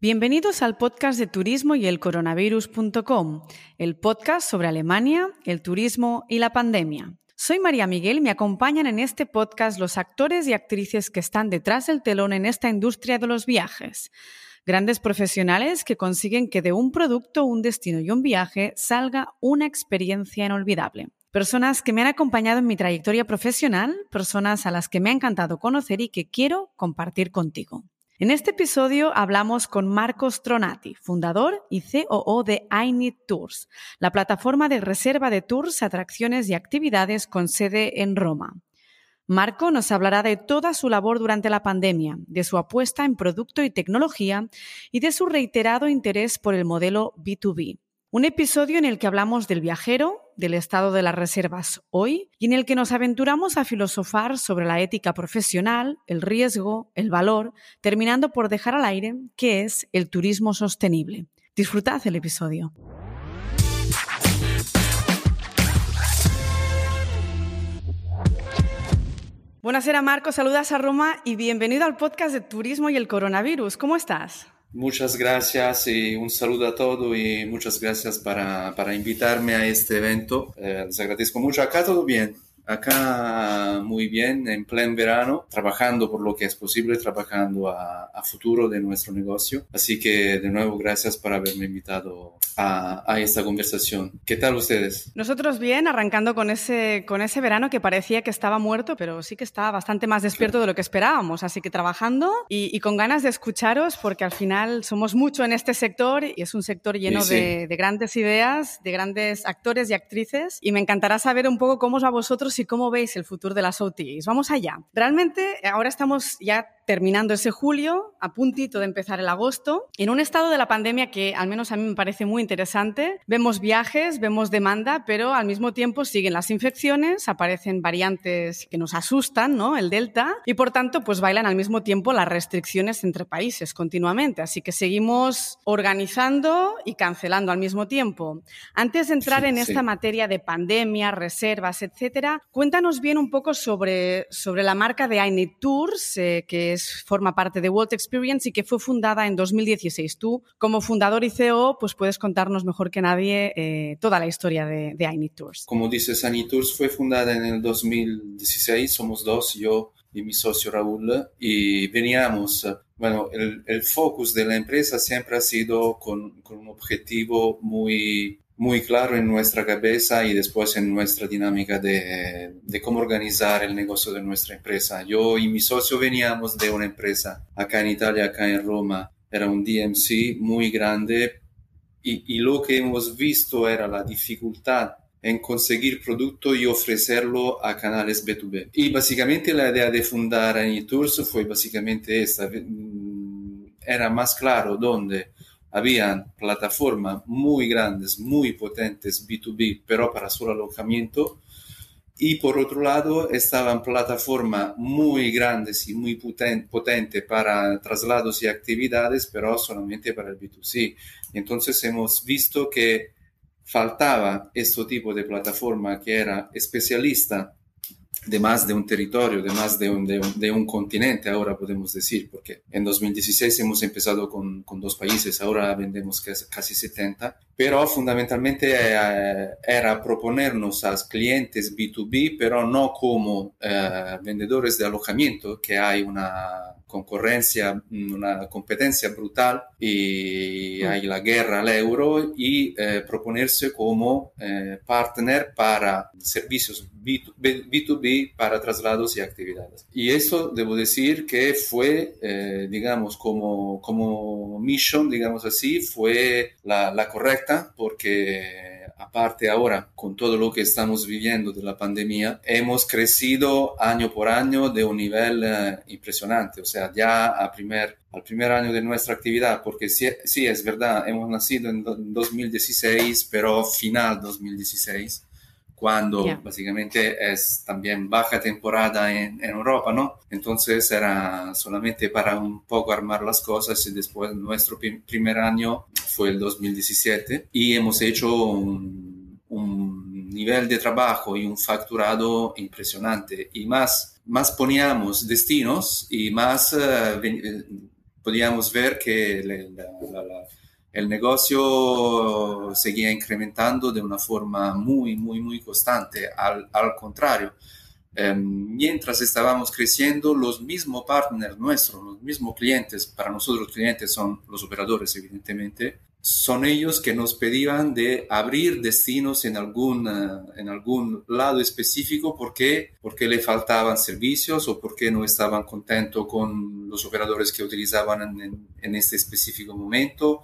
Bienvenidos al podcast de turismo y el coronavirus.com, el podcast sobre Alemania, el turismo y la pandemia. Soy María Miguel y me acompañan en este podcast los actores y actrices que están detrás del telón en esta industria de los viajes. Grandes profesionales que consiguen que de un producto, un destino y un viaje salga una experiencia inolvidable. Personas que me han acompañado en mi trayectoria profesional, personas a las que me ha encantado conocer y que quiero compartir contigo. En este episodio hablamos con Marcos Tronati, fundador y COO de I Tours, la plataforma de reserva de tours, atracciones y actividades con sede en Roma. Marco nos hablará de toda su labor durante la pandemia, de su apuesta en producto y tecnología y de su reiterado interés por el modelo B2B. Un episodio en el que hablamos del viajero, del estado de las reservas hoy y en el que nos aventuramos a filosofar sobre la ética profesional, el riesgo, el valor, terminando por dejar al aire qué es el turismo sostenible. Disfrutad el episodio. Buenas Marco, saludas a Roma y bienvenido al podcast de Turismo y el Coronavirus. ¿Cómo estás? Muchas gracias y un saludo a todos y muchas gracias para, para invitarme a este evento. Eh, les agradezco mucho. Acá todo bien. Acá muy bien, en pleno verano, trabajando por lo que es posible, trabajando a, a, futuro de nuestro negocio. Así que de nuevo, gracias por haberme invitado a, a, esta conversación. ¿Qué tal ustedes? Nosotros bien, arrancando con ese, con ese verano que parecía que estaba muerto, pero sí que estaba bastante más despierto de lo que esperábamos. Así que trabajando y, y con ganas de escucharos, porque al final somos mucho en este sector y es un sector lleno sí, sí. De, de grandes ideas, de grandes actores y actrices. Y me encantará saber un poco cómo os va a vosotros y cómo veis el futuro de las OTAs. Vamos allá. Realmente ahora estamos ya terminando ese julio, a puntito de empezar el agosto, en un estado de la pandemia que al menos a mí me parece muy interesante. Vemos viajes, vemos demanda, pero al mismo tiempo siguen las infecciones, aparecen variantes que nos asustan, ¿no? El Delta, y por tanto, pues bailan al mismo tiempo las restricciones entre países continuamente. Así que seguimos organizando y cancelando al mismo tiempo. Antes de entrar sí, en esta sí. materia de pandemia, reservas, etcétera, cuéntanos bien un poco sobre, sobre la marca de I Tours, eh, que es, forma parte de World Experience y que fue fundada en 2016. Tú, como fundador y CEO, pues puedes contarnos mejor que nadie eh, toda la historia de, de Tours. Como dices, I Tours fue fundada en el 2016, somos dos, yo y mi socio Raúl, y veníamos, bueno, el, el focus de la empresa siempre ha sido con, con un objetivo muy muy claro en nuestra cabeza y después en nuestra dinámica de, de, cómo organizar el negocio de nuestra empresa. Yo y mi socio veníamos de una empresa acá en Italia, acá en Roma, era un DMC muy grande y, y lo que hemos visto era la dificultad en conseguir producto y ofrecerlo a canales B2B. Y básicamente la idea de fundar AnyTours fue básicamente esta. Era más claro dónde habían plataformas muy grandes, muy potentes B2B, pero para solo alojamiento. Y por otro lado, estaban plataformas muy grandes y muy potentes potente para traslados y actividades, pero solamente para el B2C. Entonces hemos visto que faltaba este tipo de plataforma que era especialista de más de un territorio, de más de un, de un, de un continente, ahora podemos decir, porque en 2016 hemos empezado con, con dos países, ahora vendemos casi 70, pero fundamentalmente eh, era proponernos a clientes B2B, pero no como eh, vendedores de alojamiento, que hay una concurrencia, una competencia brutal y hay la guerra al euro y eh, proponerse como eh, partner para servicios B2B, B2B, para traslados y actividades. Y eso debo decir que fue, eh, digamos, como, como mission, digamos así, fue la, la correcta porque aparte ahora con todo lo que estamos viviendo de la pandemia, hemos crecido año por año de un nivel uh, impresionante. O sea, ya a primer, al primer año de nuestra actividad, porque sí, sí, es verdad, hemos nacido en 2016, pero final 2016 cuando yeah. básicamente es también baja temporada en, en, Europa, ¿no? Entonces era solamente para un poco armar las cosas y después nuestro primer año fue el 2017 y hemos hecho un, un nivel de trabajo y un facturado impresionante y más, más poníamos destinos y más uh, podíamos ver que el negocio seguía incrementando de una forma muy, muy, muy constante. Al, al contrario, em, mientras estábamos creciendo, los mismos partners nuestros, los mismos clientes, para nosotros clientes son los operadores, evidentemente, son ellos que nos pedían de abrir destinos en algún, eh, en algún lado específico. Porque, porque le faltaban servicios o porque no estaban contentos con los operadores que utilizaban en, en, este específico momento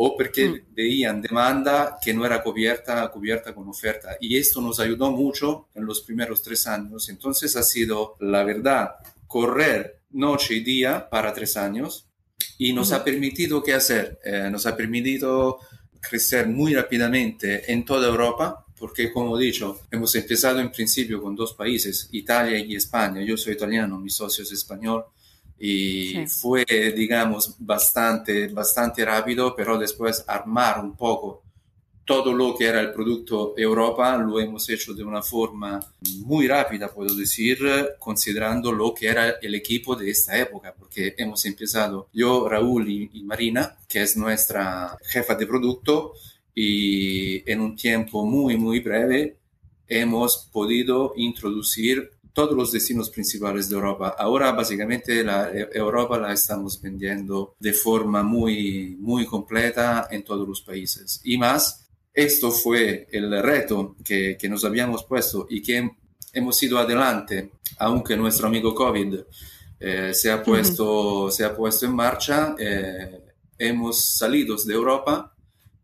o porque mm. veían demanda que no era cubierta, cubierta con oferta. Y esto nos ayudó mucho en los primeros tres años. Entonces ha sido, la verdad, correr noche y día para tres años y nos ha permitido qué hacer, eh, nos ha permitido crecer muy rápidamente en toda Europa, porque como he dicho, hemos empezado en principio con dos países, Italia y España. Yo soy italiano, mi socio es español y fue, digamos, bastante, bastante rápido, pero después armar un poco todo lo que era el producto Europa lo hemos hecho de una forma muy rápida, puedo decir, considerando lo que era el equipo de esta época, porque hemos empezado yo, Raúl y, Marina, que es nuestra jefa de producto, y en un tiempo muy, muy breve hemos podido introducir todos los destinos principales de Europa. Ahora básicamente la e, Europa la estamos vendiendo de forma muy, muy completa en todos los países. Y más, esto fue el reto que, que, nos habíamos puesto y que hemos ido adelante, aunque nuestro amigo COVID eh, se, ha puesto, se ha puesto en marcha. Eh, hemos salido de Europa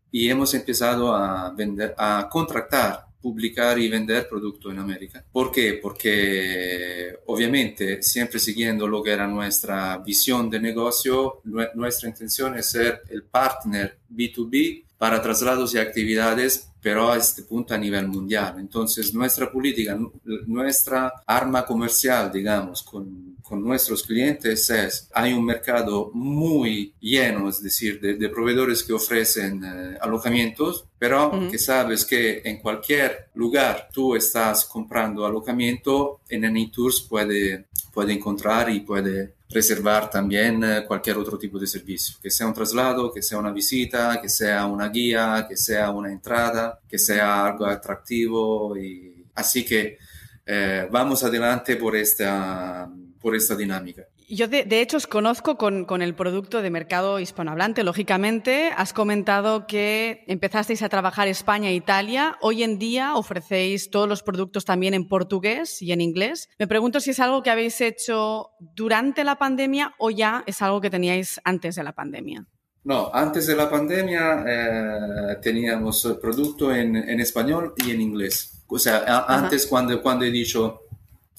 y hemos empezado a, vender, a contratar, publicar y vender producto en América. ¿Por qué? Porque obviamente siempre siguiendo lo que era nuestra visión de negocio, nuestra intención es ser el partner B2B para traslados y actividades, pero a este punto a nivel mundial. Entonces, nuestra política, nuestra arma comercial, digamos, con, con nuestros clientes es, hay un mercado muy lleno, es decir, de, de proveedores que ofrecen eh, alojamientos, pero que sabes que en cualquier lugar tú estás comprando alojamiento, en AnyTours puede, puede encontrar y puede reservar también eh, cualquier otro tipo de servicio, que sea un traslado, que sea una visita, que sea una guía, que sea una entrada, que sea algo atractivo. Y... Así que eh, vamos adelante por esta, por esta dinámica. Yo, de, hecho, os conozco con, con, el producto de mercado hispanohablante. Lógicamente, has comentado que empezasteis a trabajar España e Italia. Hoy en día ofrecéis todos los productos también en portugués y en inglés. Me pregunto si es algo que habéis hecho durante la pandemia o ya es algo que teníais antes de la pandemia. No, antes de la pandemia eh, teníamos el producto en, en, español y en inglés. O sea, antes cuando, cuando he dicho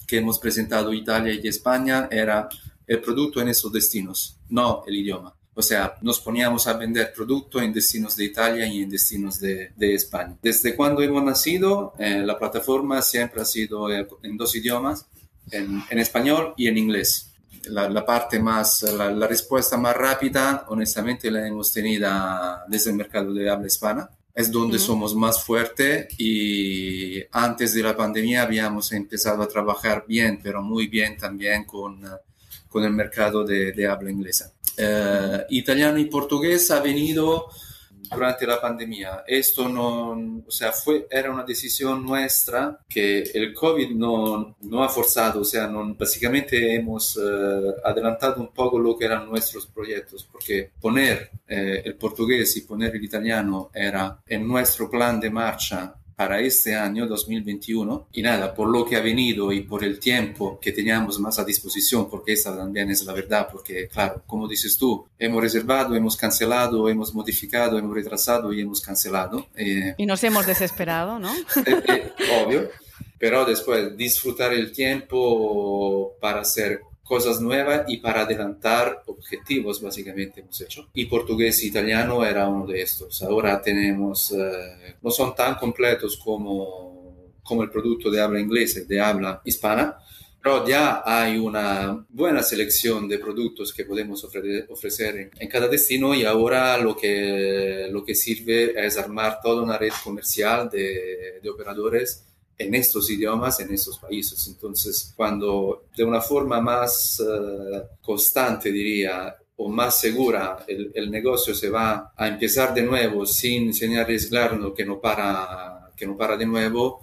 que hemos presentado Italia y España era el producto en esos destinos, no el idioma. O sea, nos poníamos a vender producto en destinos de Italia y en destinos de, España. Desde cuando hemos nacido, eh, la plataforma siempre ha sido eh, en dos idiomas, en, español y en inglés. La, parte más, la, respuesta más rápida, honestamente, la hemos tenido desde el mercado de habla hispana. Es donde uh -huh. somos más fuertes y antes de la pandemia habíamos empezado a trabajar bien, pero muy bien también con con el mercado de, de habla inglesa. Eh, italiano y portugués ha venido durante la pandemia. Esto no, o sea, fue, era una decisión nuestra que el COVID no, no ha forzado, o sea, no, básicamente hemos eh, adelantado un poco lo que eran nuestros proyectos, porque poner eh, el portugués y poner el italiano era en nuestro plan de marcha para este año 2021 y nada, por lo que ha venido y por el tiempo que teníamos más a disposición, porque esta también es la verdad, porque claro, como dices tú, hemos reservado, hemos cancelado, hemos modificado, hemos retrasado y hemos cancelado. Eh, y nos hemos desesperado, ¿no? eh, eh, obvio, pero después disfrutar el tiempo para hacer cosas nuevas y para adelantar objetivos básicamente hemos hecho. Y portugués e italiano era uno de estos. Ahora tenemos, eh, no son tan completos como, como el producto de habla inglesa, de habla hispana, pero ya hay una buena selección de productos que podemos ofrecer, ofrecer en, cada destino y ahora lo que, lo que sirve es armar toda una red comercial de, de operadores en estos idiomas, en estos países. Entonces, cuando de una forma más uh, constante, diría, o más segura el, el, negocio se va a empezar de nuevo sin, sin arriesgarnos que no para, que no para de nuevo,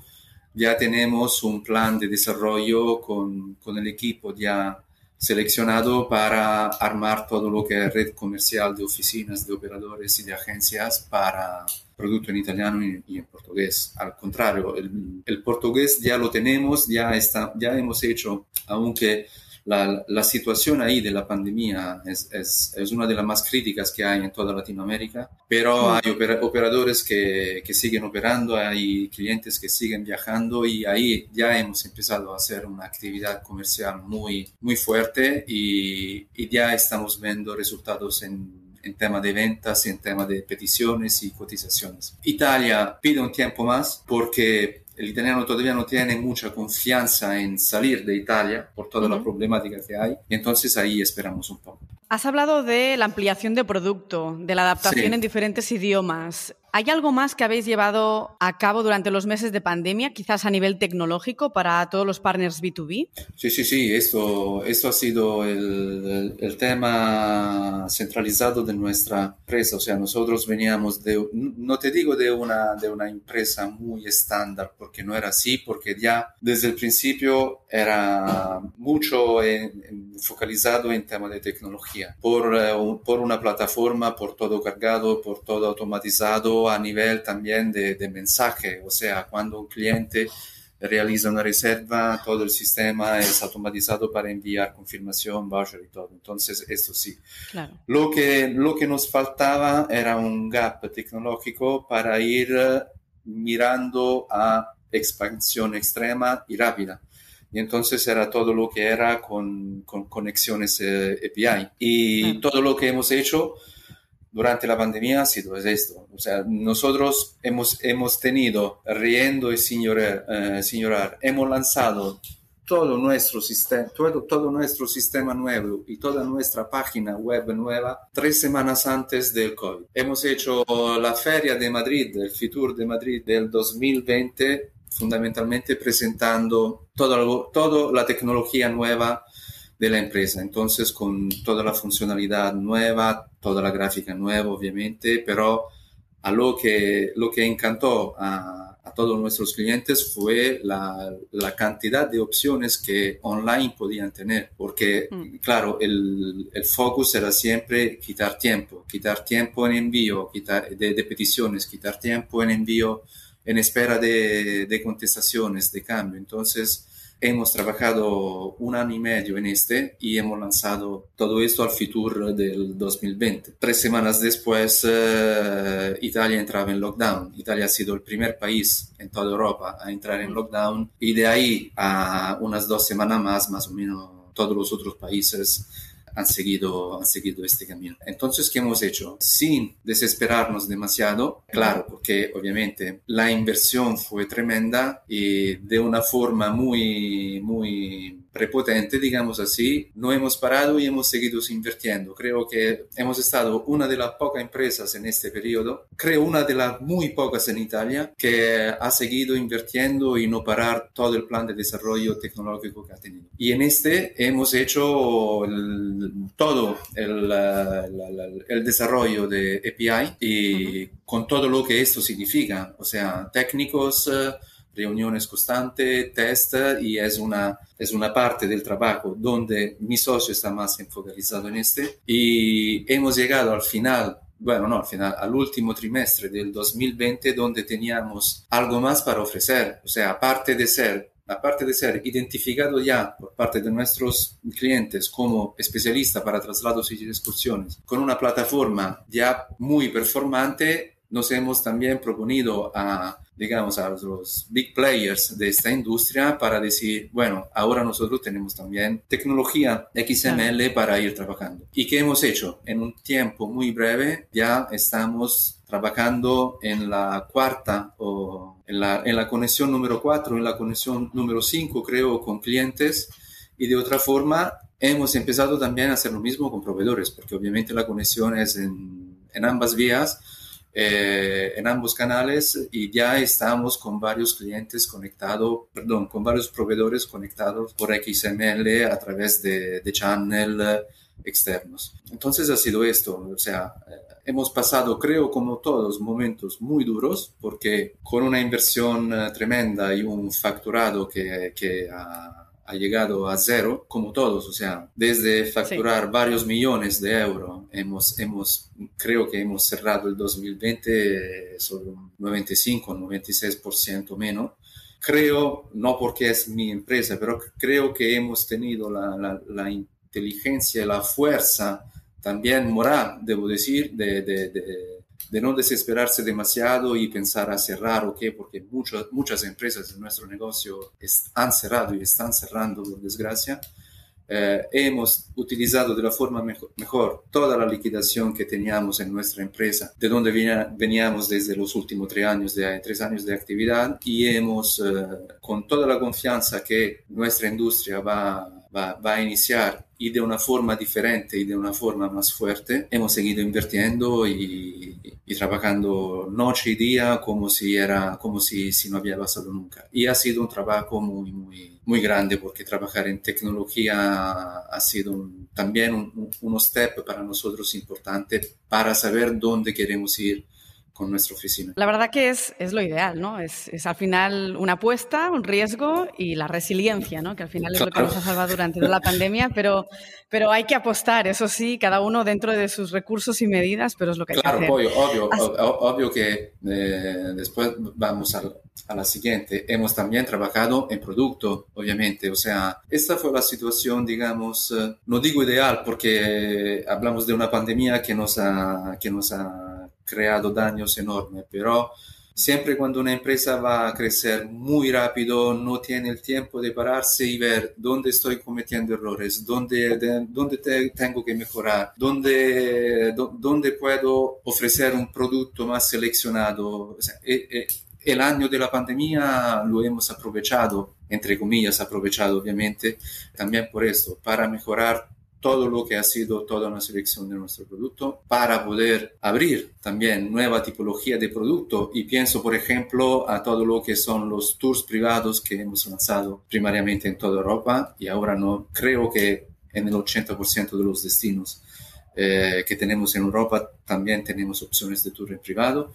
ya tenemos un plan de desarrollo con, con el equipo ya seleccionado para armar todo lo que es red comercial de oficinas, de operadores y de agencias para producto en italiano y, en portugués. Al contrario, el, el, portugués ya lo tenemos, ya, está, ya hemos hecho, aunque la, la, situación ahí de la pandemia es, es, es, una de las más críticas que hay en toda Latinoamérica, pero hay operadores que, que, siguen operando, hay clientes que siguen viajando y ahí ya hemos empezado a hacer una actividad comercial muy, muy fuerte y, y ya estamos viendo resultados en en tema de ventas, en tema de peticiones y cotizaciones. Italia pide un tiempo más porque el italiano todavía no tiene mucha confianza en salir de Italia por toda la problemática que hay. Entonces ahí esperamos un poco. Has hablado de la ampliación de producto, de la adaptación sí. en diferentes idiomas. ¿Hay algo más que habéis llevado a cabo durante los meses de pandemia, quizás a nivel tecnológico, para todos los partners B2B? Sí, sí, sí, esto, esto ha sido el, el, el tema centralizado de nuestra empresa. O sea, nosotros veníamos de, no te digo de una, de una empresa muy estándar, porque no era así, porque ya desde el principio era mucho en, en, focalizado en tema de tecnología, por, uh, por una plataforma, por todo cargado, por todo automatizado a nivel también de, de, mensaje, o sea, cuando un cliente realiza una reserva, todo el sistema es automatizado para enviar confirmación, voucher y todo. Entonces, esto sí. Claro. Lo, que, lo que nos faltaba era un gap tecnológico para ir mirando a expansión extrema y rápida. Y entonces era todo lo que era con, con conexiones eh, API. Y todo lo que hemos hecho durante la pandemia ha sido esto. O sea, nosotros hemos, hemos tenido, riendo y sin llorar, eh, sin llorar, hemos lanzado todo nuestro sistema, todo, todo nuestro sistema nuevo y toda nuestra página web nueva tres semanas antes del COVID. Hemos hecho la feria de Madrid, el Fitur de Madrid del 2020, fundamentalmente presentando toda, toda la tecnología nueva de la empresa. Entonces, con toda la funcionalidad nueva, toda la gráfica nueva, obviamente, pero a lo que, lo que encantó a, a todos nuestros clientes fue la, la, cantidad de opciones que online podían tener, porque, mm. claro, el, el, focus era siempre quitar tiempo, quitar tiempo en envío quitar, de, de peticiones, quitar tiempo en envío en espera de, de contestaciones, de cambio. Entonces, Hemos trabajado un año y medio en este y hemos lanzado todo esto al Fitur del 2020. Tres semanas después, uh, Italia entraba en lockdown. Italia ha sido el primer país en toda Europa a entrar en lockdown y de ahí a unas dos semanas más, más o menos, todos los otros países han seguido, han seguido este camino. Entonces, ¿qué hemos hecho? Sin desesperarnos demasiado, claro, porque obviamente la inversión fue tremenda y de una forma muy, muy prepotente, digamos así, no hemos parado y hemos seguido invirtiendo. Creo que hemos estado una de las pocas empresas en este periodo, creo una de las muy pocas en Italia, que ha seguido invirtiendo y no parar todo el plan de desarrollo tecnológico que ha tenido. Y en este hemos hecho el, todo el, el, el, desarrollo de API y uh -huh. con todo lo que esto significa, o sea, técnicos, reuniones constantes, test y es una, es una parte del trabajo donde mi socio está más enfocalizado en este y hemos llegado al final bueno, no, al final, al último trimestre del 2020, donde teníamos algo más para ofrecer. O sea, aparte de ser, aparte de ser identificado ya por parte de nuestros clientes como especialista para traslados y excursiones, con una plataforma ya muy performante, nos hemos también proponido a digamos, a los big players de esta industria para decir, bueno, ahora nosotros tenemos también tecnología XML para ir trabajando. ¿Y qué hemos hecho? En un tiempo muy breve ya estamos trabajando en la cuarta o en la, en la conexión número 4, en la conexión número 5, creo, con clientes. Y de otra forma, hemos empezado también a hacer lo mismo con proveedores, porque obviamente la conexión es en, en ambas vías eh, en ambos canales y ya estamos con varios clientes conectados, perdón, con varios proveedores conectados por XML a través de, de channel externos. Entonces ha sido esto, o sea, hemos pasado, creo, como todos, momentos muy duros, porque con una inversión eh, tremenda y un facturado que, que ha, llegado a cero, como todos, o sea, desde facturar varios millones de euros, hemos, hemos, creo que hemos cerrado el 2020 sobre un 95, 96% menos. Creo, no porque es mi empresa, pero creo que hemos tenido la, la, la inteligencia, la fuerza también moral, debo decir, de, de, de, no desesperarse demasiado y pensar a cerrar o qué, porque muchas muchas empresas en nuestro negocio han cerrado y están cerrando, por desgracia. Eh, hemos utilizado de la forma mejor, toda la liquidación que teníamos en nuestra empresa, de donde veníamos desde los últimos tres años de, tres años de actividad y hemos, eh, con toda la confianza que nuestra industria va, va, va a iniciar y de una forma diferente y de una forma más fuerte, hemos seguido invirtiendo y, y, trabajando noche y día como si era, como si, si no había pasado nunca. Y ha sido un trabajo muy, muy, muy grande porque trabajar en tecnología ha sido también un, un step para nosotros importante para saber dónde queremos ir con nuestra oficina. La verdad que es, es lo ideal, ¿no? Es, es, al final una apuesta, un riesgo y la resiliencia, ¿no? Que al final es lo que nos ha salvado durante la pandemia, pero, pero hay que apostar, eso sí, cada uno dentro de sus recursos y medidas, pero es lo que hay que hacer. Obvio, obvio, obvio que eh, después vamos a, a, la siguiente. Hemos también trabajado en producto, obviamente, o sea, esta fue la situación, digamos, eh, no digo ideal porque hablamos de una pandemia que nos ha, que nos ha creado daños enormes, pero siempre cuando una empresa va a crecer muy rápido, no tiene el tiempo de pararse y ver dónde estoy cometiendo errores, dónde, dónde tengo que mejorar, dónde, dónde puedo ofrecer un producto más seleccionado. Eh, eh, el año de la pandemia lo hemos aprovechado, entre comillas, aprovechado obviamente, también por esto, para mejorar todo lo que ha sido toda una selección de nuestro producto para poder abrir también nueva tipología de producto. Y pienso por ejemplo a todo lo que son los tours privados que hemos lanzado primariamente en toda Europa y ahora no creo que en el 80% de los destinos eh, que tenemos en Europa también tenemos opciones de tour en privado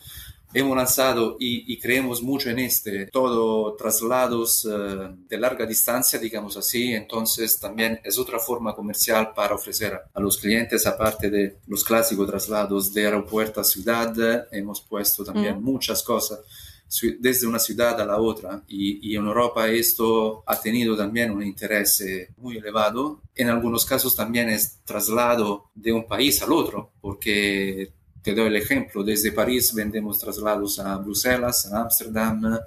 hemos lanzado y, creemos mucho en este, todo traslados eh, de larga distancia, digamos así, entonces también es otra forma comercial para ofrecer a los clientes, aparte de los clásicos traslados de aeropuerto a ciudad, hemos puesto también muchas cosas desde una ciudad a la otra y, y, en Europa esto ha tenido también un interés eh, muy elevado. En algunos casos también es traslado de un país al otro porque te doy el ejemplo, desde París vendemos traslados a Bruselas, a Ámsterdam,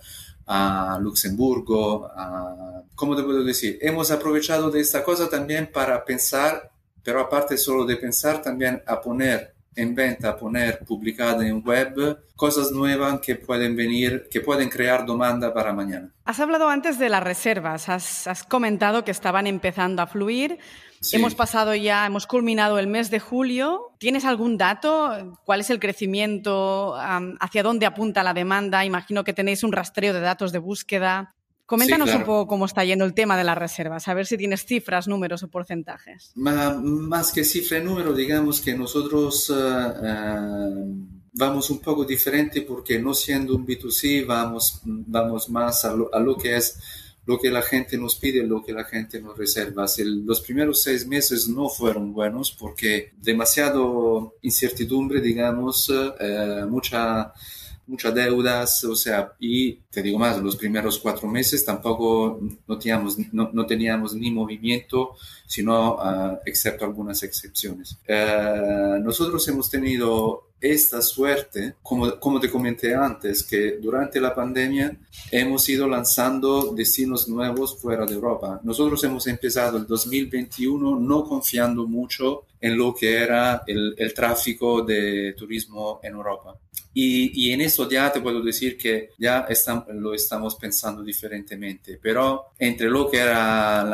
a Luxemburgo, a... ¿Cómo te puedo decir? Hemos aprovechado de esta cosa también para pensar, pero aparte solo de pensar, también a poner en venta, a poner publicada en web cosas nuevas que pueden venir, que pueden crear demanda para mañana. Has hablado antes de las reservas, has, has comentado que estaban empezando a fluir. Hemos pasado ya, hemos culminado el mes de julio. ¿Tienes algún dato? ¿Cuál es el crecimiento? ¿Hacia dónde apunta la demanda? Imagino que tenéis un rastreo de datos de búsqueda. Coméntanos un poco cómo está yendo el tema de las reservas, a ver si tienes cifras, números o porcentajes. más que cifra y número, digamos que nosotros eh, eh, vamos un poco diferente porque no siendo un B2C, vamos, vamos más a lo que es lo que la gente nos pide, lo que la gente nos reserva. los primeros seis meses no fueron buenos porque demasiado incertidumbre, digamos, eh, mucha muchas deudas, o sea, y te digo más, los primeros cuatro meses tampoco no teníamos, no, teníamos ni movimiento, sino uh, excepto algunas excepciones. Uh, nosotros hemos tenido esta suerte, como, como te comenté antes, que durante la pandemia hemos ido lanzando destinos nuevos fuera de Europa. Nosotros hemos empezado el 2021 no confiando mucho en lo que era el, el tráfico de turismo en Europa. Y, y, en eso ya te puedo decir que ya están, lo estamos pensando diferentemente, pero entre lo que era el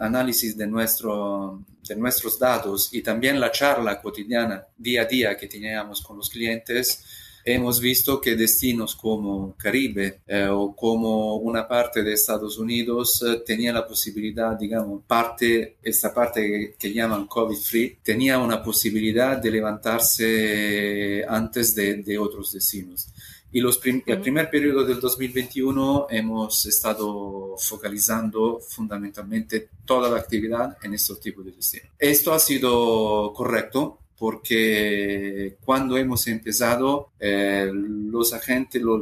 análisis de nuestro, nuestros datos y también la charla cotidiana día a día que teníamos con los clientes, hemos visto que destinos como Caribe eh, o como una parte de Estados Unidos eh, tenía la posibilidad, digamos, parte, esta parte que, llaman COVID-free, tenía una posibilidad de levantarse antes de otros destinos. Y los el primer periodo del 2021 hemos estado focalizando fundamentalmente toda la actividad en estos tipos de destinos. Esto ha sido correcto porque cuando hemos empezado, eh, los agentes, los,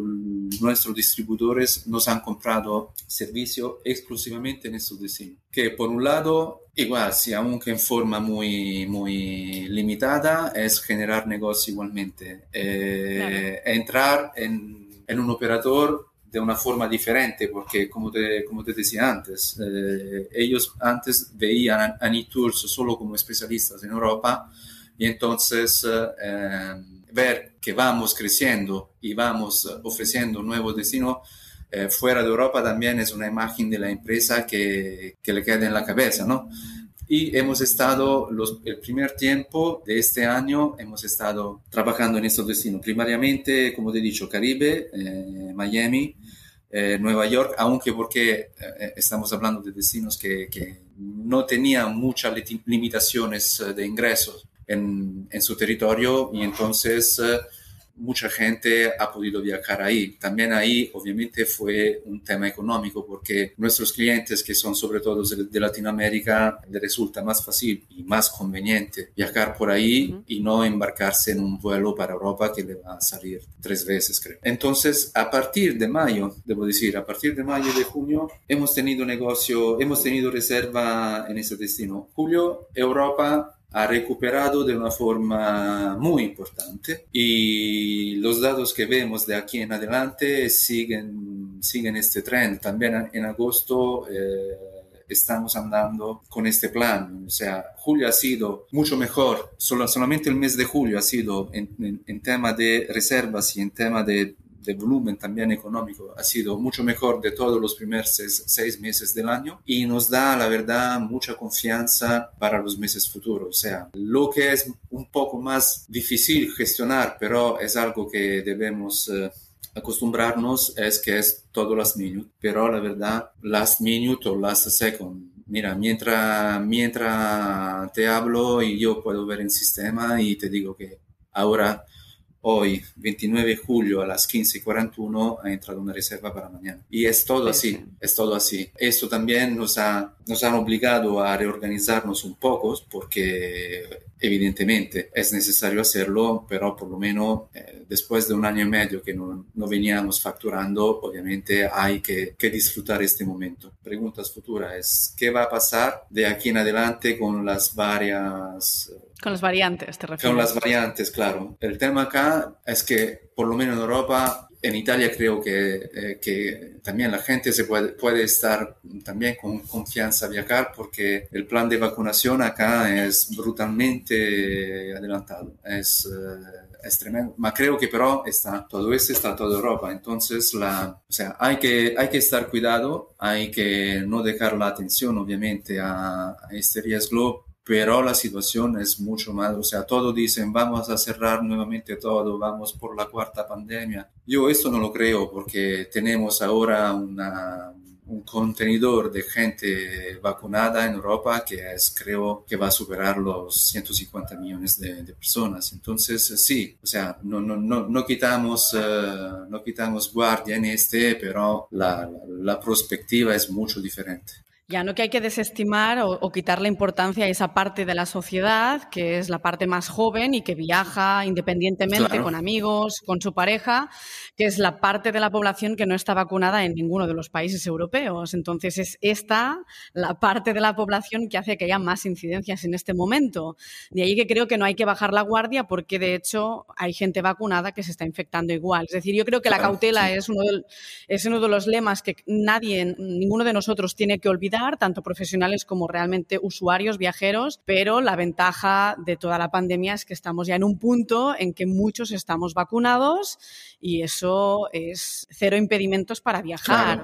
nuestros distribuidores nos han comprado servicio exclusivamente en estos destinos. Que por un lado, igual, si aunque en forma muy, muy limitada, es generar negocio igualmente. Eh, entrar en, en un operador de una forma diferente, porque como te, como te decía antes, eh, ellos antes veían a Nitours solo como especialistas en Europa y entonces eh, ver que vamos creciendo y vamos ofreciendo nuevos destinos eh, fuera de Europa también es una imagen de la empresa que, que le queda en la cabeza, ¿no? Y hemos estado, los, el primer tiempo de este año, hemos estado trabajando en estos destinos, primariamente, como te he dicho, Caribe, eh, Miami, Nueva York, aunque porque estamos hablando de destinos que, que no tenían muchas limitaciones de ingresos en, su territorio y entonces eh, mucha gente ha podido viajar ahí. También ahí obviamente fue un tema económico porque nuestros clientes que son sobre todo de, Latinoamérica les resulta más fácil y más conveniente viajar por ahí y no embarcarse en un vuelo para Europa que le va a salir tres veces creo. Entonces a partir de mayo, debo decir, a partir de mayo y de junio hemos tenido negocio, hemos tenido reserva en ese destino. Julio, Europa ha recuperado de una forma muy importante y los datos que vemos de aquí en adelante siguen, siguen este trend. También en agosto eh, estamos andando con este plan. O sea, julio ha sido mucho mejor, Solo, solamente el mes de julio ha sido en, en tema de reservas y en tema de de volumen también económico ha sido mucho mejor de todos los primeros seis, meses del año y nos da, la verdad, mucha confianza para los meses futuros. O sea, lo que es un poco más difícil gestionar, pero es algo que debemos... Eh, acostumbrarnos es que es todo last minute, pero la verdad, last minute o last second, mira, mientras, mientras te hablo y yo puedo ver el sistema y te digo que ahora hoy, 29 de julio a las 15.41, ha entrado una reserva para mañana. Y es todo así, es todo así. Esto también nos ha, nos ha obligado a reorganizarnos un poco porque evidentemente es necesario hacerlo, pero por lo menos eh, después de un año y medio que no, no veníamos facturando, obviamente hay que, que, disfrutar este momento. Preguntas futuras ¿qué va a pasar de aquí en adelante con las varias... Con las variantes, te refieres. Con las variantes, claro. El tema acá es que, por lo menos en Europa, en Italia creo que, eh, que, también la gente se puede, puede estar también con confianza a viajar porque el plan de vacunación acá es brutalmente adelantado. Es, eh, es tremendo. Ma creo que pero está todo este, está toda Europa. Entonces, la, o sea, hay que, hay que estar cuidado, hay que no dejar la atención obviamente a, a este riesgo pero la situación es mucho más, o sea, todos dicen vamos a cerrar nuevamente todo, vamos por la cuarta pandemia. Yo esto no lo creo porque tenemos ahora una, un contenedor de gente vacunada en Europa que es, creo que va a superar los 150 millones de, personas. Entonces, sí, o sea, no, no, no, no quitamos, eh, no quitamos guardia en este, pero la, la perspectiva es mucho diferente. Ya no que hay que desestimar o, quitar la importancia a esa parte de la sociedad, que es la parte más joven y que viaja independientemente con amigos, con su pareja, que es la parte de la población que no está vacunada en ninguno de los países europeos. Entonces es esta la parte de la población que hace que haya más incidencias en este momento. De ahí que creo que no hay que bajar la guardia porque de hecho hay gente vacunada que se está infectando igual. Es decir, yo creo que la cautela es, uno es uno de los lemas que nadie, ninguno de nosotros tiene que olvidar tanto profesionales como realmente usuarios, viajeros, pero la ventaja de toda la pandemia es que estamos ya en un punto en que muchos estamos vacunados y eso es cero impedimentos para viajar.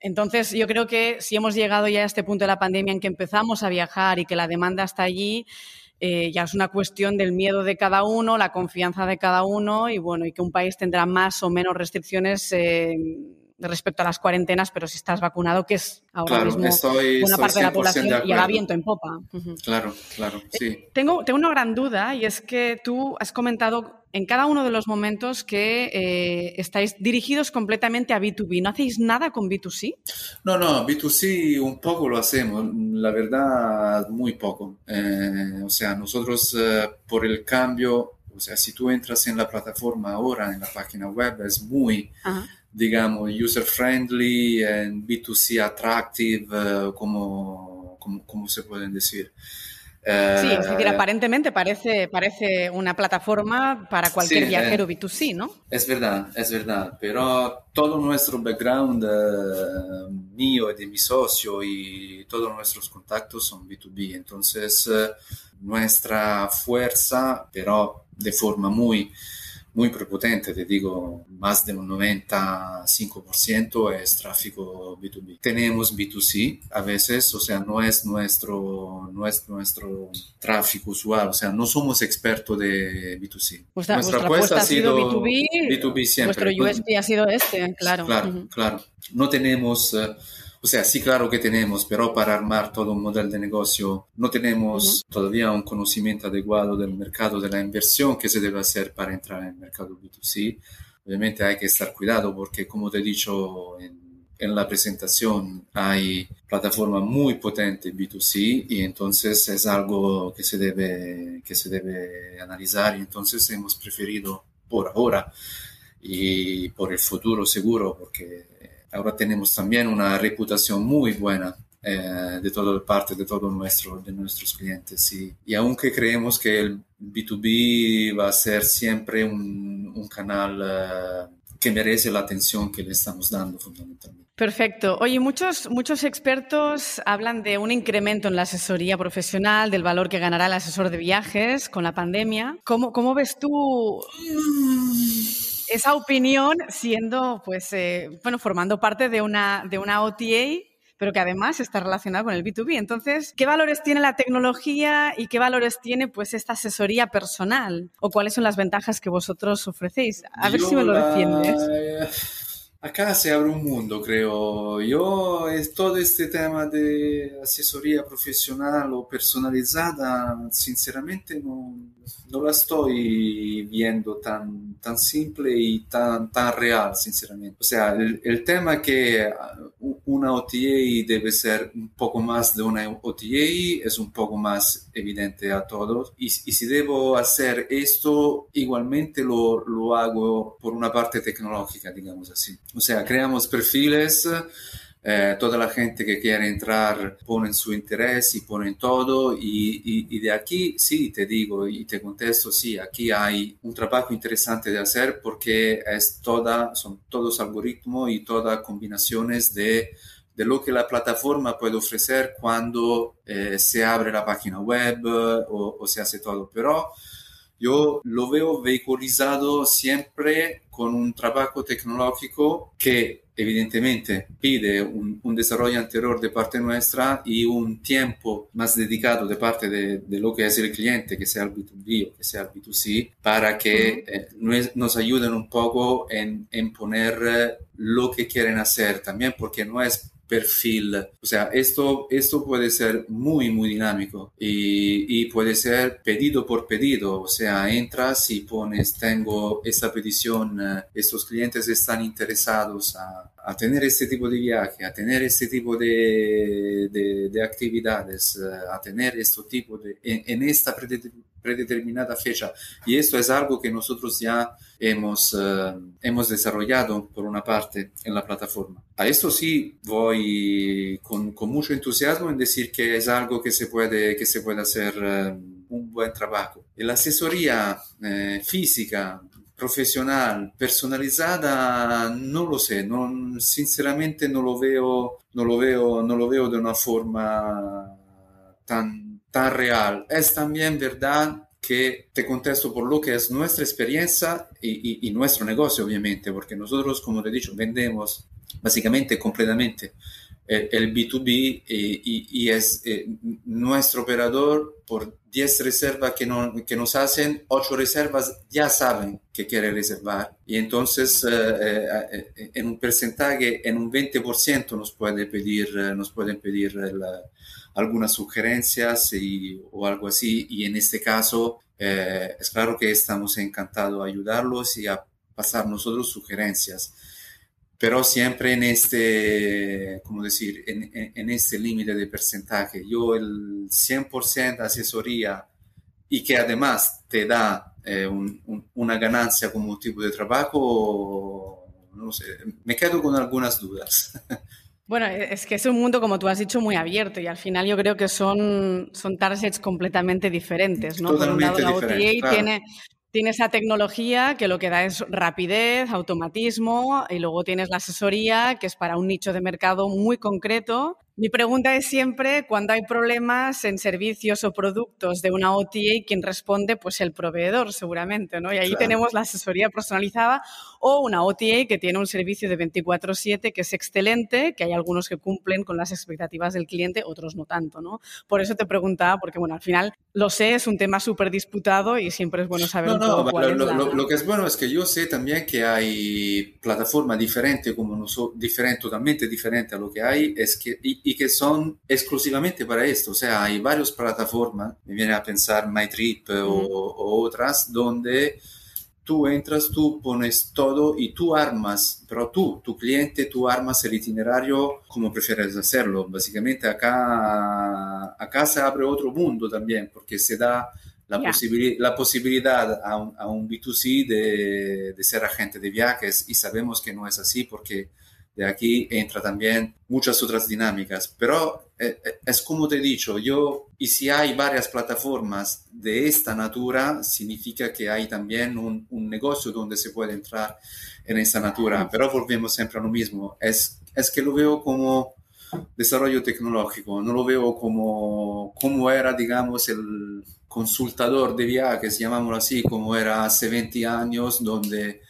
Entonces, yo creo que si hemos llegado ya a este punto de la pandemia en que empezamos a viajar y que la demanda está allí, eh, ya es una cuestión del miedo de cada uno, la confianza de cada uno y bueno, y que un país tendrá más o menos restricciones. Eh, respecto a las cuarentenas, pero si estás vacunado, que es ahora mismo una parte de la población y va viento en popa. Claro, claro, eh, sí. tengo, tengo una gran duda y es que tú has comentado en cada uno de los momentos que eh, estáis dirigidos completamente a B2B. ¿No hacéis nada con B2C? No, no, B2C un poco lo hacemos, la verdad, muy poco. Eh, o sea, nosotros por el cambio, o sea, si tú entras en la plataforma ahora, en la página web, es muy digamos, user friendly and B2C attractive, uh, como, como, como, se pueden decir. Sí, es decir, eh, aparentemente parece, parece una plataforma para cualquier viajero B2C, ¿no? Es verdad, es verdad, pero todo nuestro background uh, mío y de mi socio y todos nuestros contactos son B2B, entonces nuestra fuerza, pero de forma muy muy prepotente, te digo, más de un 95% es tráfico B2B. Tenemos B2C a veces, o sea, no es nuestro, no es nuestro tráfico usual, o sea, no somos expertos de B2C. Nuestra apuesta ha sido B2B, B2B siempre. Nuestro USP ha sido este, claro. Claro, claro. No tenemos... Uh, o sea, sí, claro que tenemos, pero para armar todo un modelo de negocio no tenemos todavía un conocimiento adecuado del mercado de la inversión que se debe hacer para entrar en el mercado B2C. Obviamente hay que estar cuidado porque, como te he dicho en, en la presentación, hay plataformas muy potentes B2C y entonces es algo que se debe, que se debe analizar y entonces hemos preferido por ahora y por el futuro seguro porque ahora tenemos también una reputación muy buena eh, de toda parte de todos nuestro, de nuestros clientes. Y, y, aunque creemos que el B2B va a ser siempre un, un canal uh, que merece la atención que le estamos dando fundamentalmente. Perfecto. Oye, muchos, muchos expertos hablan de un incremento en la asesoría profesional, del valor que ganará el asesor de viajes con la pandemia. ¿Cómo, cómo ves tú? Mm esa opinión siendo, pues, eh, bueno, formando parte de una, de una OTA pero que además está relacionada con el B2B. Entonces, ¿qué valores tiene la tecnología y qué valores tiene pues esta asesoría personal? ¿O cuáles son las ventajas que vosotros ofrecéis? A ver si me lo defiendes. Acá se abre un mundo, creo. Yo, es todo este tema de asesoría profesional o personalizada, sinceramente no, no la estoy viendo tan, tan simple y tan, tan real, sinceramente. O sea, el, el tema que una OTA debe ser un poco más de una OTA es un poco más evidente a todos. Y, y si debo hacer esto, igualmente lo, lo hago por una parte tecnológica, digamos así. O sea, creamos perfiles. Eh, toda la gente que quiere entrar pone su interés y pone todo y, y, y, de aquí sí te digo y te contesto sí aquí hay un trabajo interesante de hacer porque es toda son todos algoritmos y todas combinaciones de de lo que la plataforma puede ofrecer cuando eh, se abre la página web o, o se hace todo. Pero yo lo veo vehiculizado siempre con un trabajo tecnológico que evidentemente pide un, un, desarrollo anterior de parte nuestra y un tiempo más dedicado de parte de, de, lo que es el cliente, que sea el B2B o que sea el B2C, para que eh, nos, nos, ayuden un poco en, en poner eh, lo que quieren hacer también, porque no es perfil. O sea, esto, esto puede ser muy, muy dinámico y, y, puede ser pedido por pedido. O sea, entras y pones, tengo esta petición, uh, estos clientes están interesados a, a, tener este tipo de viaje, a tener este tipo de, de, de actividades, uh, a tener este tipo de, en, en esta predeterminada fecha. Y esto es algo que nosotros ya hemos, uh, hemos desarrollado por una parte en la plataforma. A esto sí voy con, con, mucho entusiasmo en decir que es algo que se puede, que se puede hacer uh, un buen trabajo. Y la asesoría uh, física, profesional, personalizada, no lo sé, no, sinceramente no lo veo, no lo veo, no lo veo de una forma tan, tan real. Es también verdad que te contesto por lo que es nuestra experiencia y, y, y, nuestro negocio, obviamente, porque nosotros, como te he dicho, vendemos básicamente completamente el, B2B y, es nuestro operador por 10 reservas que, no, que, nos hacen, 8 reservas ya saben que quiere reservar. Y entonces en un porcentaje, en un 20% nos, puede pedir, nos pueden pedir algunas sugerencias y, o algo así. Y en este caso es claro que estamos encantados de ayudarlos y a pasar nosotros sugerencias pero siempre en este, como decir, en, en, este límite de porcentaje. Yo el 100% de asesoría y que además te da eh, una ganancia como tipo de trabajo, no sé, me quedo con algunas dudas. Bueno, e, es que es un mundo, como tú has dicho, muy abierto y al final yo creo que son, son targets completamente diferentes, ¿no? Por un lado, la OTA tiene Tienes esa tecnología que lo que da es rapidez, automatismo y luego tienes la asesoría que es para un nicho de mercado muy concreto mi pregunta es siempre, cuando hay problemas en servicios o productos de una OTA, quien responde, pues el proveedor seguramente, ¿no? Y ahí tenemos la asesoría personalizada o una OTA que tiene un servicio de 24/7 que es excelente, que hay algunos que cumplen con las expectativas del cliente, otros no tanto, ¿no? Por eso te preguntaba, porque bueno, al final lo sé, es un tema súper disputado y siempre es bueno saber no, no, lo, lo, que es bueno es que yo sé también que hay plataformas diferentes, como no so, diferente, totalmente diferente a lo que hay, es que y que son exclusivamente para esto. O sea, hay varias plataformas, me viene a pensar MyTrip o, otras, donde tú entras, tú pones todo y tú armas, pero tú, tu cliente, tú armas el itinerario como prefieres hacerlo. Básicamente acá, acá se abre otro mundo también, porque se da la, la posibilidad a un, a un B2C de, de, ser agente de viajes y sabemos que no es así porque aquí entra también muchas otras dinámicas, pero eh, eh, es como te he dicho, yo, y si hay varias plataformas de esta natura, significa que hay también un, negocio donde se puede entrar en esa natura, pero volvemos siempre a lo mismo, es, es que lo veo como desarrollo tecnológico, no lo veo como, como era, digamos, el consultador de viajes, llamámoslo así, como era hace 20 años, donde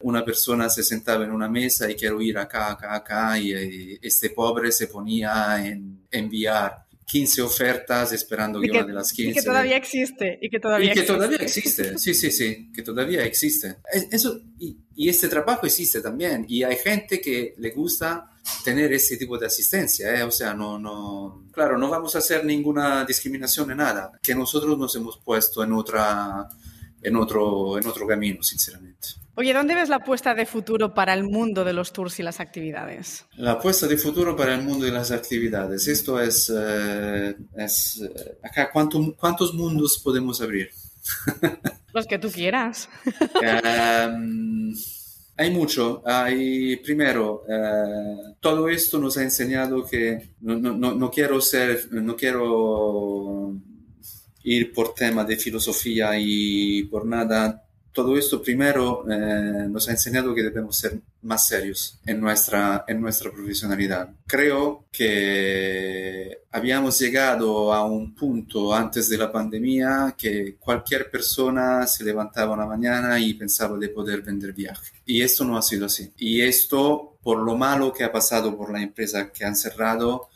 una persona se sentaba en una mesa y quiero ir acá, acá, acá, y, este pobre se ponía a enviar 15 ofertas esperando que, una de las 15. Y que todavía existe. Y que todavía, y que todavía existe. Sí, sí, sí, que todavía existe. Eso, y, y, este trabajo existe también. Y hay gente que le gusta tener ese tipo de asistencia. ¿eh? O sea, no, no, claro, no vamos a hacer ninguna discriminación en nada. Que nosotros nos hemos puesto en, otra, en, otro, en otro camino, sinceramente. Oye, ¿dónde ves la apuesta de futuro para el mundo de los tours y las actividades? La apuesta de futuro para el mundo de las actividades. Esto es, eh, es eh, acá, ¿cuántos mundos podemos abrir? Los que tú quieras. Em, hay mucho. Hay, primero, eh, todo esto nos ha enseñado que no, no, no, quiero ser, no quiero ir por tema de filosofía y por nada todo esto primero eh, nos ha enseñado que debemos ser más serios en nuestra, en nuestra profesionalidad. Creo que habíamos llegado a un punto antes de la pandemia que cualquier persona se levantaba una mañana y pensaba de poder vender viaje. Y esto no ha sido así. Y esto, por lo malo que ha pasado por la empresa que han cerrado,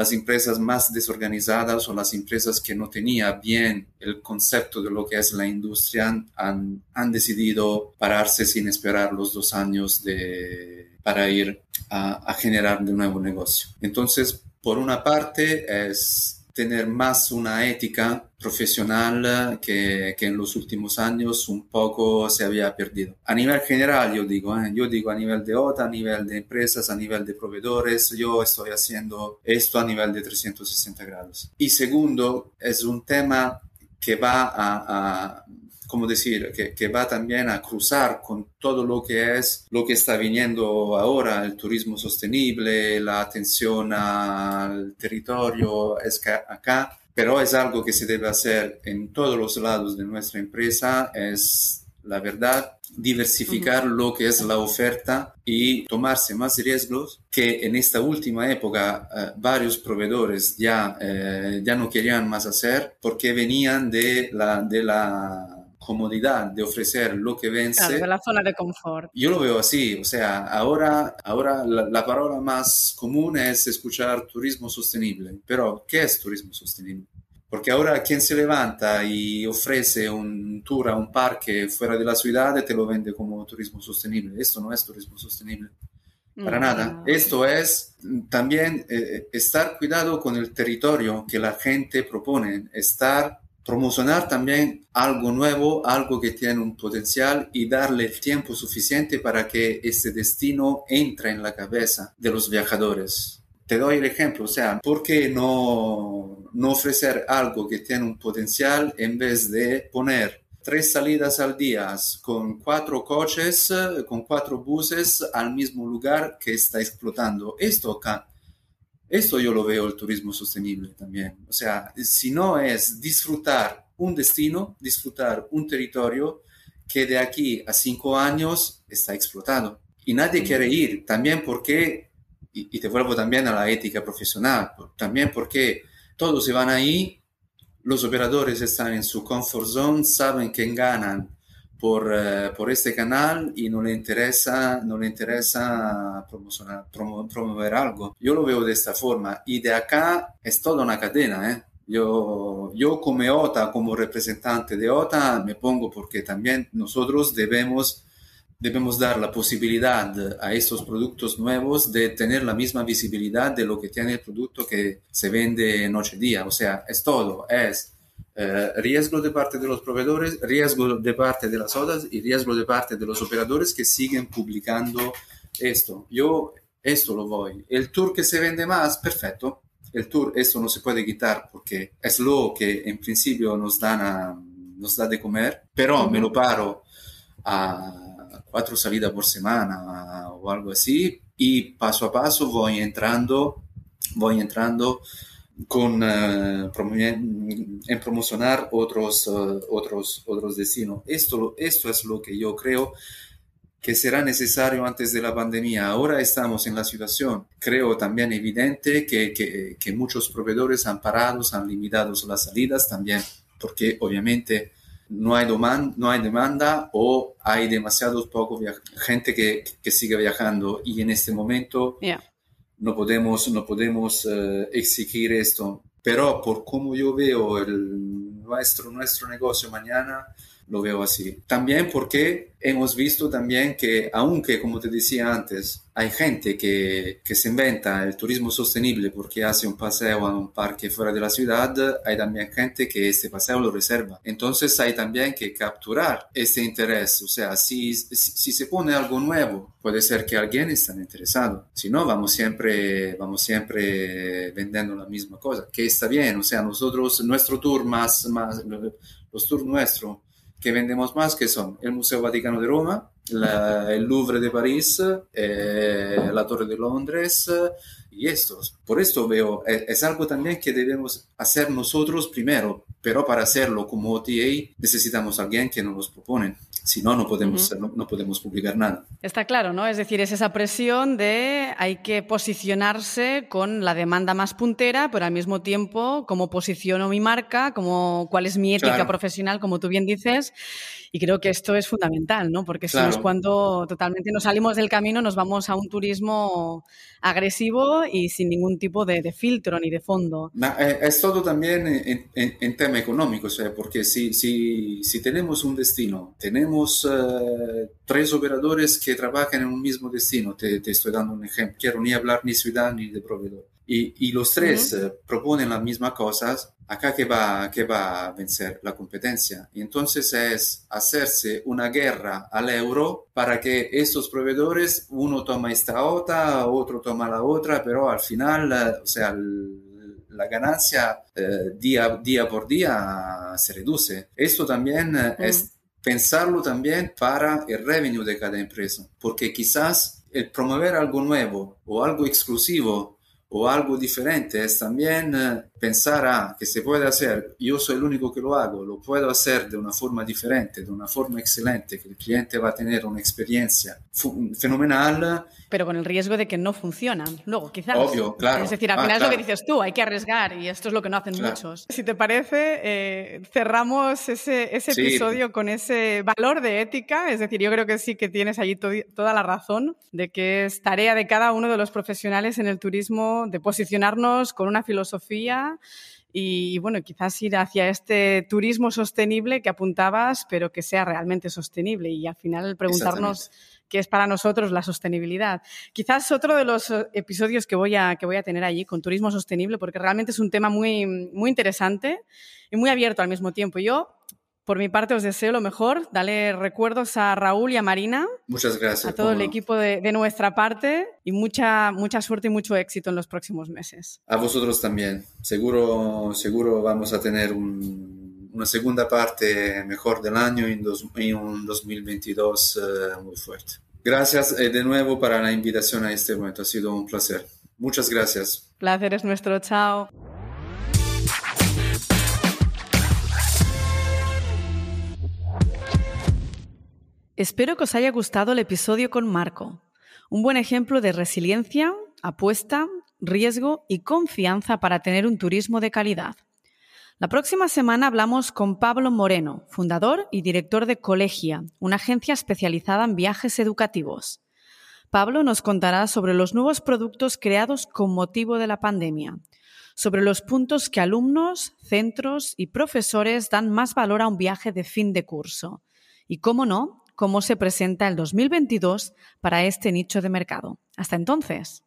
las empresas más desorganizadas o las empresas que no tenían bien el concepto de lo que es la industria han, han decidido pararse sin esperar los dos años de, para ir a, a generar de nuevo negocio. Entonces, por una parte es tener más una ética profesional que, que, en los últimos años un poco se había perdido. A nivel general, yo digo, ¿eh? yo digo a nivel de OTA, a nivel de empresas, a nivel de proveedores, yo estoy haciendo esto a nivel de 360 grados. Y segundo, es un tema que va a, a como decir, que, que, va también a cruzar con todo lo que es lo que está viniendo ahora, el turismo sostenible, la atención al territorio, es que acá, pero es algo que se debe hacer en todos los lados de nuestra empresa, es la verdad, diversificar lo que es la oferta y tomarse más riesgos que en esta última época eh, varios proveedores ya, eh, ya no querían más hacer porque venían de la, de la comodidad de ofrecer lo que vence. Claro, de la zona de confort. Yo lo veo así, o sea, ahora, ahora la, la, palabra más común es escuchar turismo sostenible, pero ¿qué es turismo sostenible? Porque ahora quien se levanta y ofrece un tour a un parque fuera de la ciudad te lo vende como turismo sostenible. Esto no es turismo sostenible. Para nada. Esto es también eh, estar cuidado con el territorio que la gente propone, estar promocionar también algo nuevo, algo que tiene un potencial y darle el tiempo suficiente para que ese destino entre en la cabeza de los viajadores. Te doy el ejemplo, o sea, ¿por qué no, no ofrecer algo que tiene un potencial en vez de poner tres salidas al día con cuatro coches, con cuatro buses al mismo lugar que está explotando? Esto esto yo lo veo el turismo sostenible también. O sea, si no es disfrutar un destino, disfrutar un territorio que de aquí a cinco años está explotado. Y nadie quiere ir, también porque, y, te vuelvo también a la ética profesional, también porque todos se van ahí, los operadores están en su comfort zone, saben que ganan por, eh, por, este canal y no le interesa, no le interesa promocionar, promover algo. Yo lo veo de esta forma y de acá es toda una cadena. ¿eh? Yo, yo como OTA, como representante de OTA, me pongo porque también nosotros debemos, debemos dar la posibilidad a estos productos nuevos de tener la misma visibilidad de lo que tiene el producto que se vende noche-día. O sea, es todo, es eh, riesgo de parte de los proveedores, riesgo de parte de las ODAs y riesgo de parte de los operadores que siguen publicando esto. Yo esto lo voy. El tour que se vende más, perfecto. El tour, esto no se puede quitar porque es lo que en principio nos, dan nos da de comer, pero me lo paro a cuatro salidas por semana o algo así y paso a paso voy entrando, voy entrando con, uh, en promocionar otros, uh, otros, otros destinos. Esto, esto es lo que yo creo que será necesario antes de la pandemia. Ahora estamos en la situación, creo también evidente, que, que, que muchos proveedores han parado, han limitado las salidas también, porque obviamente no hay, demand, no hay demanda o hay demasiado poco gente que, que, sigue viajando y en este momento no podemos, no podemos uh, exigir esto. Pero por cómo yo veo nuestro, nuestro negocio mañana, lo veo así. También porque hemos visto también que, aunque, como te decía antes, hay gente que, que, se inventa el turismo sostenible porque hace un paseo a un parque fuera de la ciudad, hay también gente que este paseo lo reserva. Entonces hay también que capturar este interés. O sea, si se pone algo nuevo, puede ser que alguien esté interesado. Si no, vamos siempre, vamos siempre vendiendo la misma cosa, que está bien. O sea, nosotros, nuestro tour más, más los tours nuestros, que vendemos más, que son el Museo Vaticano de Roma, el Louvre de París, eh, la Torre de Londres y estos. Por esto veo, es, es, algo también que debemos hacer nosotros primero, pero para hacerlo como OTA necesitamos a alguien que nos los propone. Si no, no podemos, uh -huh. no, no, podemos publicar nada. Está claro, ¿no? Es decir, es esa presión de hay que posicionarse con la demanda más puntera, pero al mismo tiempo, cómo posiciono mi marca, cómo, cuál es mi ética claro. profesional, como tú bien dices. Y creo que esto es fundamental, ¿no? Porque si claro. no es cuando totalmente nos salimos del camino, nos vamos a un turismo agresivo y sin ningún tipo de, de filtro ni de fondo. Eh, es todo también en, en, en tema económico, o sea, porque si, si, si tenemos un destino, tenemos uh, tres operadores que trabajan en un mismo destino, te, te, estoy dando un ejemplo, quiero ni hablar ni ciudad ni de proveedor, y, y los tres uh -huh. uh, proponen las mismas cosas, acá que va, que va a vencer la competencia. Y entonces es hacerse una guerra al euro para que estos proveedores, uno toma esta otra, otro toma la otra, pero al final, o sea, la ganancia eh, día, día por día se reduce. Esto también es pensarlo también para el revenue de cada empresa, porque quizás el promover algo nuevo o algo exclusivo o algo diferente es también pensar a que se puede hacer, yo soy el único que lo hago, lo puedo hacer de una forma diferente, de una forma excelente, que el cliente va a tener una experiencia fenomenal. Pero con el riesgo de que no funcionan, luego quizás. Obvio, claro. Es decir, al Ah, final es lo claro. que dices tú, hay que arriesgar y esto es lo que no hacen Claro. muchos. Si te parece, eh, cerramos ese, ese Sí. episodio con ese valor de ética, es decir, yo creo que sí que tienes allí to- toda la razón de que es tarea de cada uno de los profesionales en el turismo de posicionarnos con una filosofía y, bueno, quizás ir hacia este turismo sostenible que apuntabas, pero que sea realmente sostenible y al final preguntarnos qué es para nosotros la sostenibilidad. Quizás otro de los eh, episodios que voy a, que voy a tener allí con turismo sostenible, porque realmente es un tema muy, muy interesante y muy abierto al mismo tiempo. Yo, por mi parte, os deseo lo mejor. Dale recuerdos a Raúl y a Marina, Muchas gracias. a todo el equipo de, de nuestra parte y mucha, mucha suerte y mucho éxito en los próximos meses. A vosotros también. Seguro, seguro vamos a tener un- una segunda parte mejor del año en, dos- en un 2022 eh, muy fuerte. Gracias eh, de nuevo para la invitación a este momento. Ha sido un placer. Muchas gracias. Placer es nuestro. Chao. Espero que os haya gustado el episodio con Marco. Un buen ejemplo de resiliencia, apuesta, riesgo y confianza para tener un turismo de calidad. La próxima semana hablamos con Pablo Moreno, fundador y director de Colegia, una agencia especializada en viajes educativos. Pablo nos contará sobre los nuevos productos creados con motivo de la pandemia, sobre los puntos que alumnos, centros y profesores dan más valor a un viaje de fin de curso y, cómo no, cómo se presenta el 2022 para este nicho de mercado. Hasta entonces.